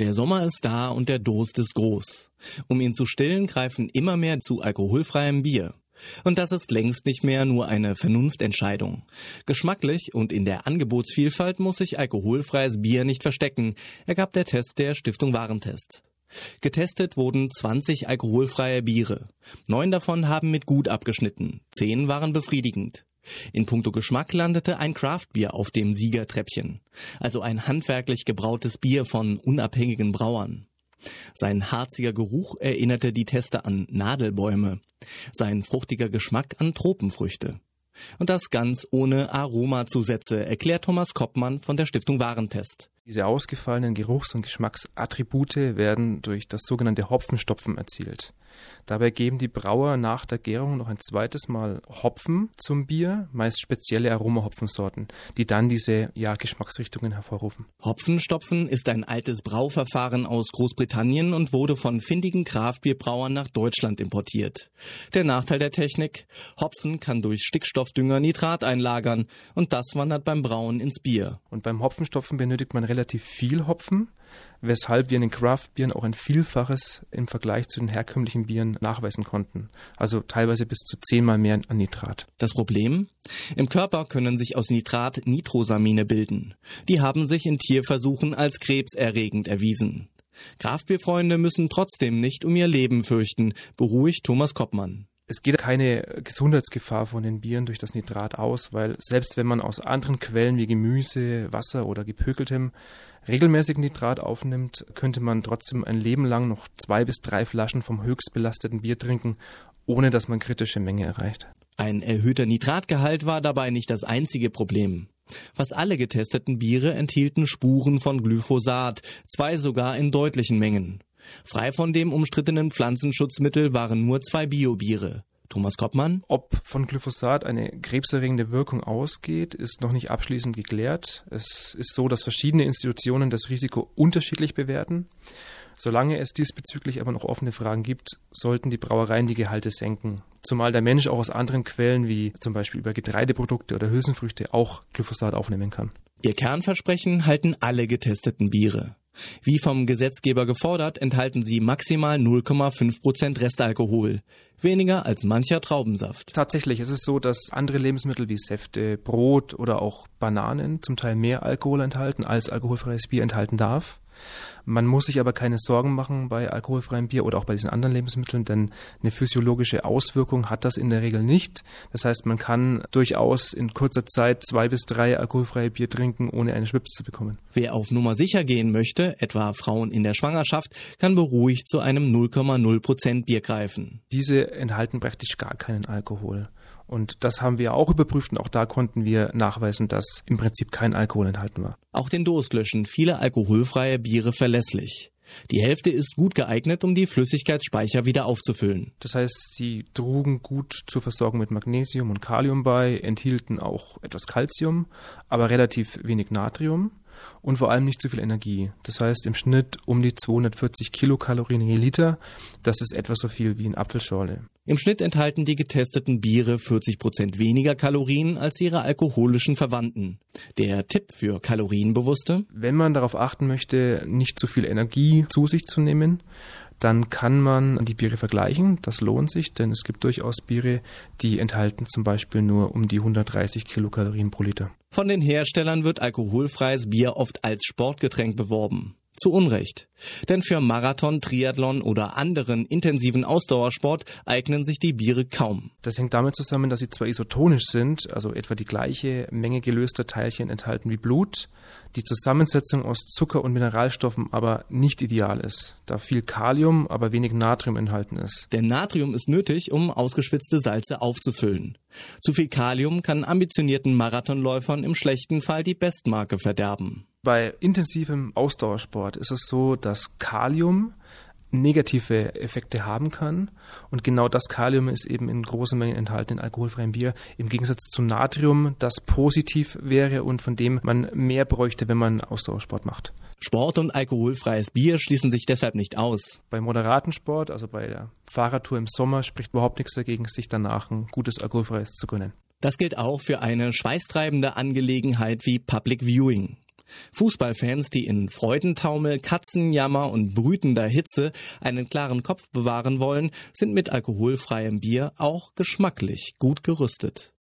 Der Sommer ist da und der Durst ist groß. Um ihn zu stillen, greifen immer mehr zu alkoholfreiem Bier. Und das ist längst nicht mehr nur eine Vernunftentscheidung. Geschmacklich und in der Angebotsvielfalt muss sich alkoholfreies Bier nicht verstecken, ergab der Test der Stiftung Warentest. Getestet wurden 20 alkoholfreie Biere. Neun davon haben mit gut abgeschnitten, zehn waren befriedigend. In puncto Geschmack landete ein Craftbier auf dem Siegertreppchen, also ein handwerklich gebrautes Bier von unabhängigen Brauern. Sein harziger Geruch erinnerte die Tester an Nadelbäume, sein fruchtiger Geschmack an Tropenfrüchte. Und das ganz ohne Aromazusätze, erklärt Thomas Koppmann von der Stiftung Warentest. Diese ausgefallenen Geruchs- und Geschmacksattribute werden durch das sogenannte Hopfenstopfen erzielt. Dabei geben die Brauer nach der Gärung noch ein zweites Mal Hopfen zum Bier, meist spezielle Aromahopfensorten, die dann diese ja, Geschmacksrichtungen hervorrufen. Hopfenstopfen ist ein altes Brauverfahren aus Großbritannien und wurde von findigen Kraftbierbrauern nach Deutschland importiert. Der Nachteil der Technik? Hopfen kann durch Stickstoffdünger Nitrat einlagern und das wandert beim Brauen ins Bier. Und beim Hopfenstopfen benötigt man relativ viel Hopfen weshalb wir in den Craft-Bieren auch ein Vielfaches im Vergleich zu den herkömmlichen Bieren nachweisen konnten. Also teilweise bis zu zehnmal mehr an Nitrat. Das Problem? Im Körper können sich aus Nitrat Nitrosamine bilden. Die haben sich in Tierversuchen als krebserregend erwiesen. Kraftbierfreunde müssen trotzdem nicht um ihr Leben fürchten, beruhigt Thomas Koppmann. Es geht keine Gesundheitsgefahr von den Bieren durch das Nitrat aus, weil selbst wenn man aus anderen Quellen wie Gemüse, Wasser oder gepökeltem regelmäßig Nitrat aufnimmt, könnte man trotzdem ein Leben lang noch zwei bis drei Flaschen vom höchst belasteten Bier trinken, ohne dass man kritische Menge erreicht. Ein erhöhter Nitratgehalt war dabei nicht das einzige Problem. Fast alle getesteten Biere enthielten Spuren von Glyphosat, zwei sogar in deutlichen Mengen. Frei von dem umstrittenen Pflanzenschutzmittel waren nur zwei Biobiere. Thomas Koppmann. Ob von Glyphosat eine krebserregende Wirkung ausgeht, ist noch nicht abschließend geklärt. Es ist so, dass verschiedene Institutionen das Risiko unterschiedlich bewerten. Solange es diesbezüglich aber noch offene Fragen gibt, sollten die Brauereien die Gehalte senken. Zumal der Mensch auch aus anderen Quellen wie zum Beispiel über Getreideprodukte oder Hülsenfrüchte auch Glyphosat aufnehmen kann. Ihr Kernversprechen halten alle getesteten Biere. Wie vom Gesetzgeber gefordert, enthalten sie maximal 0,5 Prozent Restalkohol. Weniger als mancher Traubensaft. Tatsächlich ist es so, dass andere Lebensmittel wie Säfte, Brot oder auch Bananen zum Teil mehr Alkohol enthalten, als alkoholfreies Bier enthalten darf. Man muss sich aber keine Sorgen machen bei alkoholfreiem Bier oder auch bei diesen anderen Lebensmitteln, denn eine physiologische Auswirkung hat das in der Regel nicht. Das heißt, man kann durchaus in kurzer Zeit zwei bis drei alkoholfreie Bier trinken, ohne einen Schwips zu bekommen. Wer auf Nummer sicher gehen möchte, etwa Frauen in der Schwangerschaft, kann beruhigt zu einem 0,0 Prozent Bier greifen. Diese enthalten praktisch gar keinen Alkohol. Und das haben wir auch überprüft und auch da konnten wir nachweisen, dass im Prinzip kein Alkohol enthalten war. Auch den Durst löschen viele alkoholfreie Biere verlässlich. Die Hälfte ist gut geeignet, um die Flüssigkeitsspeicher wieder aufzufüllen. Das heißt, sie trugen gut zur Versorgung mit Magnesium und Kalium bei, enthielten auch etwas Calcium, aber relativ wenig Natrium und vor allem nicht zu viel Energie. Das heißt im Schnitt um die 240 Kilokalorien je Liter. Das ist etwa so viel wie eine Apfelschorle. Im Schnitt enthalten die getesteten Biere 40 Prozent weniger Kalorien als ihre alkoholischen Verwandten. Der Tipp für Kalorienbewusste? Wenn man darauf achten möchte, nicht zu viel Energie zu sich zu nehmen, dann kann man die Biere vergleichen. Das lohnt sich, denn es gibt durchaus Biere, die enthalten zum Beispiel nur um die 130 Kilokalorien pro Liter. Von den Herstellern wird alkoholfreies Bier oft als Sportgetränk beworben. Zu Unrecht. Denn für Marathon, Triathlon oder anderen intensiven Ausdauersport eignen sich die Biere kaum. Das hängt damit zusammen, dass sie zwar isotonisch sind, also etwa die gleiche Menge gelöster Teilchen enthalten wie Blut, die Zusammensetzung aus Zucker und Mineralstoffen aber nicht ideal ist, da viel Kalium, aber wenig Natrium enthalten ist. Denn Natrium ist nötig, um ausgeschwitzte Salze aufzufüllen. Zu viel Kalium kann ambitionierten Marathonläufern im schlechten Fall die Bestmarke verderben. Bei intensivem Ausdauersport ist es so, dass Kalium negative Effekte haben kann. Und genau das Kalium ist eben in großen Mengen enthalten in alkoholfreiem Bier, im Gegensatz zu Natrium, das positiv wäre und von dem man mehr bräuchte, wenn man Ausdauersport macht. Sport und alkoholfreies Bier schließen sich deshalb nicht aus. Bei moderaten Sport, also bei der Fahrradtour im Sommer, spricht überhaupt nichts dagegen, sich danach ein gutes alkoholfreies zu gönnen. Das gilt auch für eine schweißtreibende Angelegenheit wie Public Viewing. Fußballfans, die in Freudentaumel, Katzenjammer und brütender Hitze einen klaren Kopf bewahren wollen, sind mit alkoholfreiem Bier auch geschmacklich gut gerüstet.